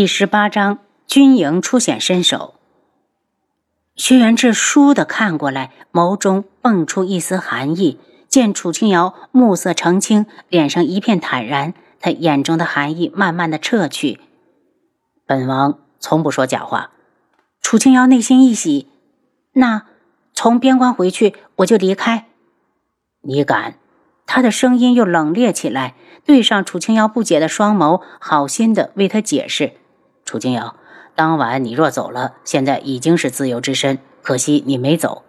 第十八章，军营出显身手。薛元志倏地看过来，眸中蹦出一丝寒意。见楚清瑶目色澄清，脸上一片坦然，他眼中的寒意慢慢的撤去。本王从不说假话。楚清瑶内心一喜，那从边关回去，我就离开。你敢？他的声音又冷冽起来，对上楚清瑶不解的双眸，好心的为他解释。楚清瑶，当晚你若走了，现在已经是自由之身。可惜你没走。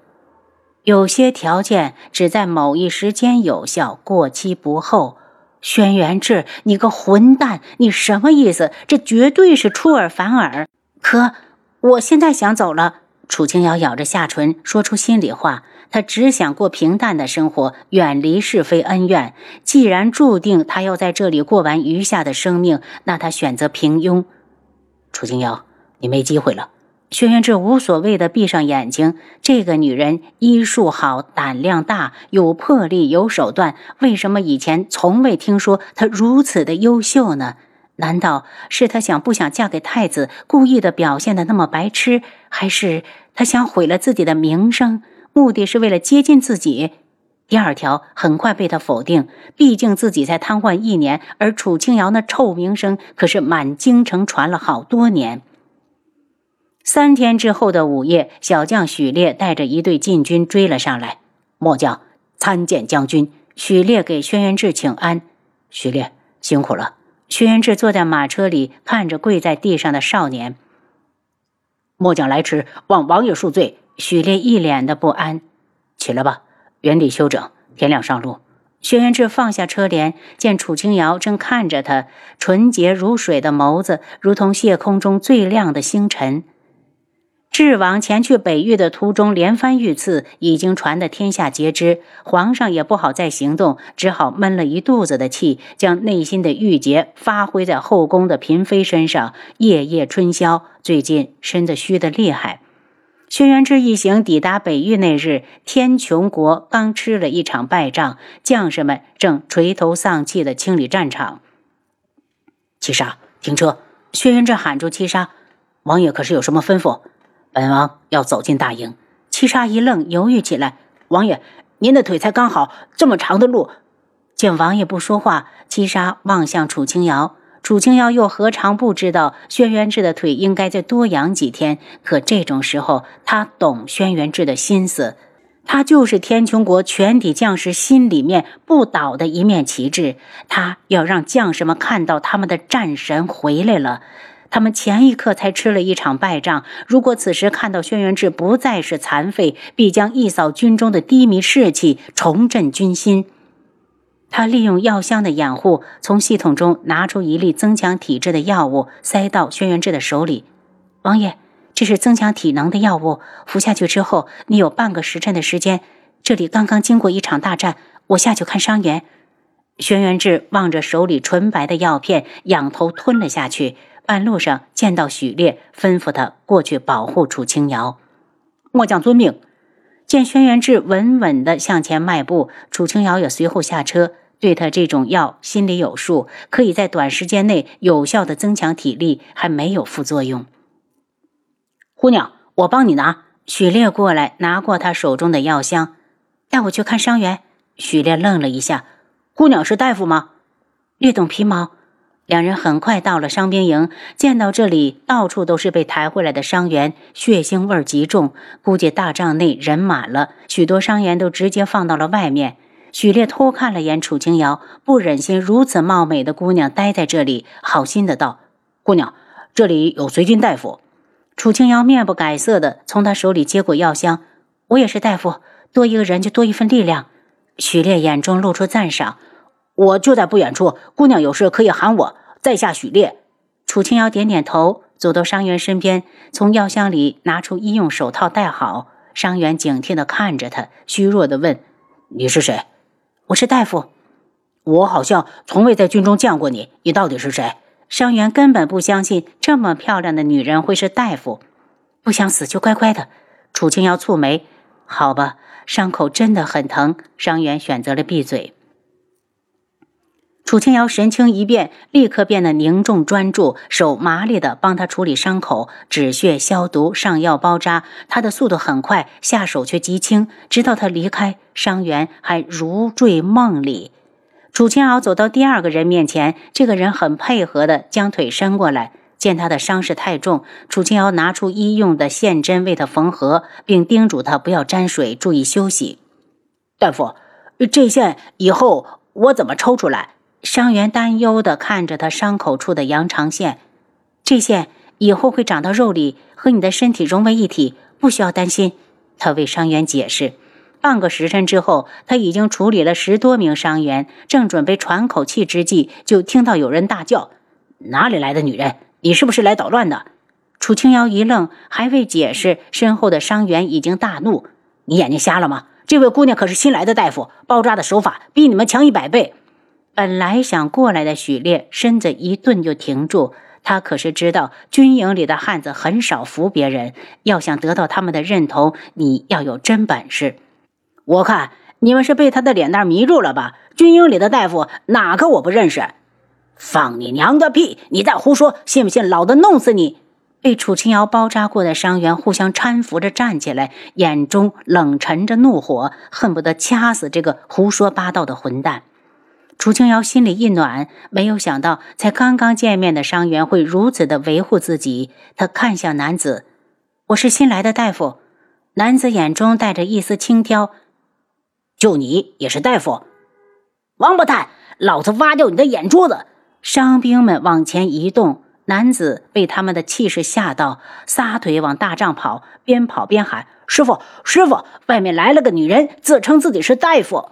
有些条件只在某一时间有效，过期不候。轩辕志，你个混蛋，你什么意思？这绝对是出尔反尔。可我现在想走了。楚清瑶咬着下唇，说出心里话。她只想过平淡的生活，远离是非恩怨。既然注定她要在这里过完余下的生命，那她选择平庸。楚清瑶，你没机会了。轩辕志无所谓的闭上眼睛。这个女人医术好，胆量大，有魄力，有手段。为什么以前从未听说她如此的优秀呢？难道是她想不想嫁给太子，故意的表现的那么白痴？还是她想毁了自己的名声，目的是为了接近自己？第二条很快被他否定，毕竟自己才瘫痪一年，而楚清瑶那臭名声可是满京城传了好多年。三天之后的午夜，小将许烈带着一队禁军追了上来。末将参见将军。许烈给轩辕志请安。许烈辛苦了。轩辕志坐在马车里，看着跪在地上的少年。末将来迟，望王爷恕罪。许烈一脸的不安。起来吧。原地休整，天亮上路。轩辕志放下车帘，见楚清瑶正看着他，纯洁如水的眸子，如同夜空中最亮的星辰。智王前去北域的途中连番遇刺，已经传得天下皆知。皇上也不好再行动，只好闷了一肚子的气，将内心的郁结发挥在后宫的嫔妃身上，夜夜春宵。最近身子虚得厉害。轩辕志一行抵达北域那日，天穹国刚吃了一场败仗，将士们正垂头丧气地清理战场。七杀，停车！轩辕志喊住七杀：“王爷可是有什么吩咐？”本王要走进大营。七杀一愣，犹豫起来：“王爷，您的腿才刚好，这么长的路。”见王爷不说话，七杀望向楚清瑶。楚清瑶又何尝不知道轩辕志的腿应该再多养几天？可这种时候，他懂轩辕志的心思，他就是天穹国全体将士心里面不倒的一面旗帜。他要让将士们看到他们的战神回来了。他们前一刻才吃了一场败仗，如果此时看到轩辕志不再是残废，必将一扫军中的低迷士气，重振军心。他利用药箱的掩护，从系统中拿出一粒增强体质的药物，塞到轩辕志的手里。王爷，这是增强体能的药物，服下去之后，你有半个时辰的时间。这里刚刚经过一场大战，我下去看伤员。轩辕志望着手里纯白的药片，仰头吞了下去。半路上见到许烈，吩咐他过去保护楚清瑶。末将遵命。见轩辕志稳稳地向前迈步，楚清瑶也随后下车。对他这种药心里有数，可以在短时间内有效的增强体力，还没有副作用。姑娘，我帮你拿。许烈过来拿过他手中的药箱，带我去看伤员。许烈愣了一下：“姑娘是大夫吗？”略懂皮毛。两人很快到了伤兵营，见到这里到处都是被抬回来的伤员，血腥味极重，估计大帐内人满了，许多伤员都直接放到了外面。许烈偷看了眼楚清瑶，不忍心如此貌美的姑娘待在这里，好心的道：“姑娘，这里有随军大夫。”楚清瑶面不改色的从他手里接过药箱：“我也是大夫，多一个人就多一份力量。”许烈眼中露出赞赏：“我就在不远处，姑娘有事可以喊我。在下许烈。”楚清瑶点点头，走到伤员身边，从药箱里拿出医用手套戴好。伤员警惕的看着他，虚弱的问：“你是谁？”我是大夫，我好像从未在军中见过你。你到底是谁？伤员根本不相信这么漂亮的女人会是大夫，不想死就乖乖的。楚清瑶蹙眉，好吧，伤口真的很疼。伤员选择了闭嘴。楚清瑶神情一变，立刻变得凝重专注，手麻利地帮他处理伤口，止血、消毒、上药、包扎。他的速度很快，下手却极轻。直到他离开，伤员还如坠梦里。楚清瑶走到第二个人面前，这个人很配合地将腿伸过来。见他的伤势太重，楚清瑶拿出医用的线针为他缝合，并叮嘱他不要沾水，注意休息。大夫，这线以后我怎么抽出来？伤员担忧地看着他伤口处的羊肠线，这线以后会长到肉里，和你的身体融为一体，不需要担心。他为伤员解释。半个时辰之后，他已经处理了十多名伤员，正准备喘口气之际，就听到有人大叫：“哪里来的女人？你是不是来捣乱的？”楚清瑶一愣，还未解释，身后的伤员已经大怒：“你眼睛瞎了吗？这位姑娘可是新来的大夫，包扎的手法比你们强一百倍。”本来想过来的许烈身子一顿就停住，他可是知道军营里的汉子很少服别人，要想得到他们的认同，你要有真本事。我看你们是被他的脸蛋迷住了吧？军营里的大夫哪个我不认识？放你娘的屁！你再胡说，信不信老子弄死你？被楚清瑶包扎过的伤员互相搀扶着站起来，眼中冷沉着怒火，恨不得掐死这个胡说八道的混蛋。楚清瑶心里一暖，没有想到才刚刚见面的伤员会如此的维护自己。他看向男子：“我是新来的大夫。”男子眼中带着一丝轻佻：“就你也是大夫？王八蛋，老子挖掉你的眼珠子！”伤兵们往前移动，男子被他们的气势吓到，撒腿往大帐跑，边跑边喊：“师傅，师傅，外面来了个女人，自称自己是大夫。”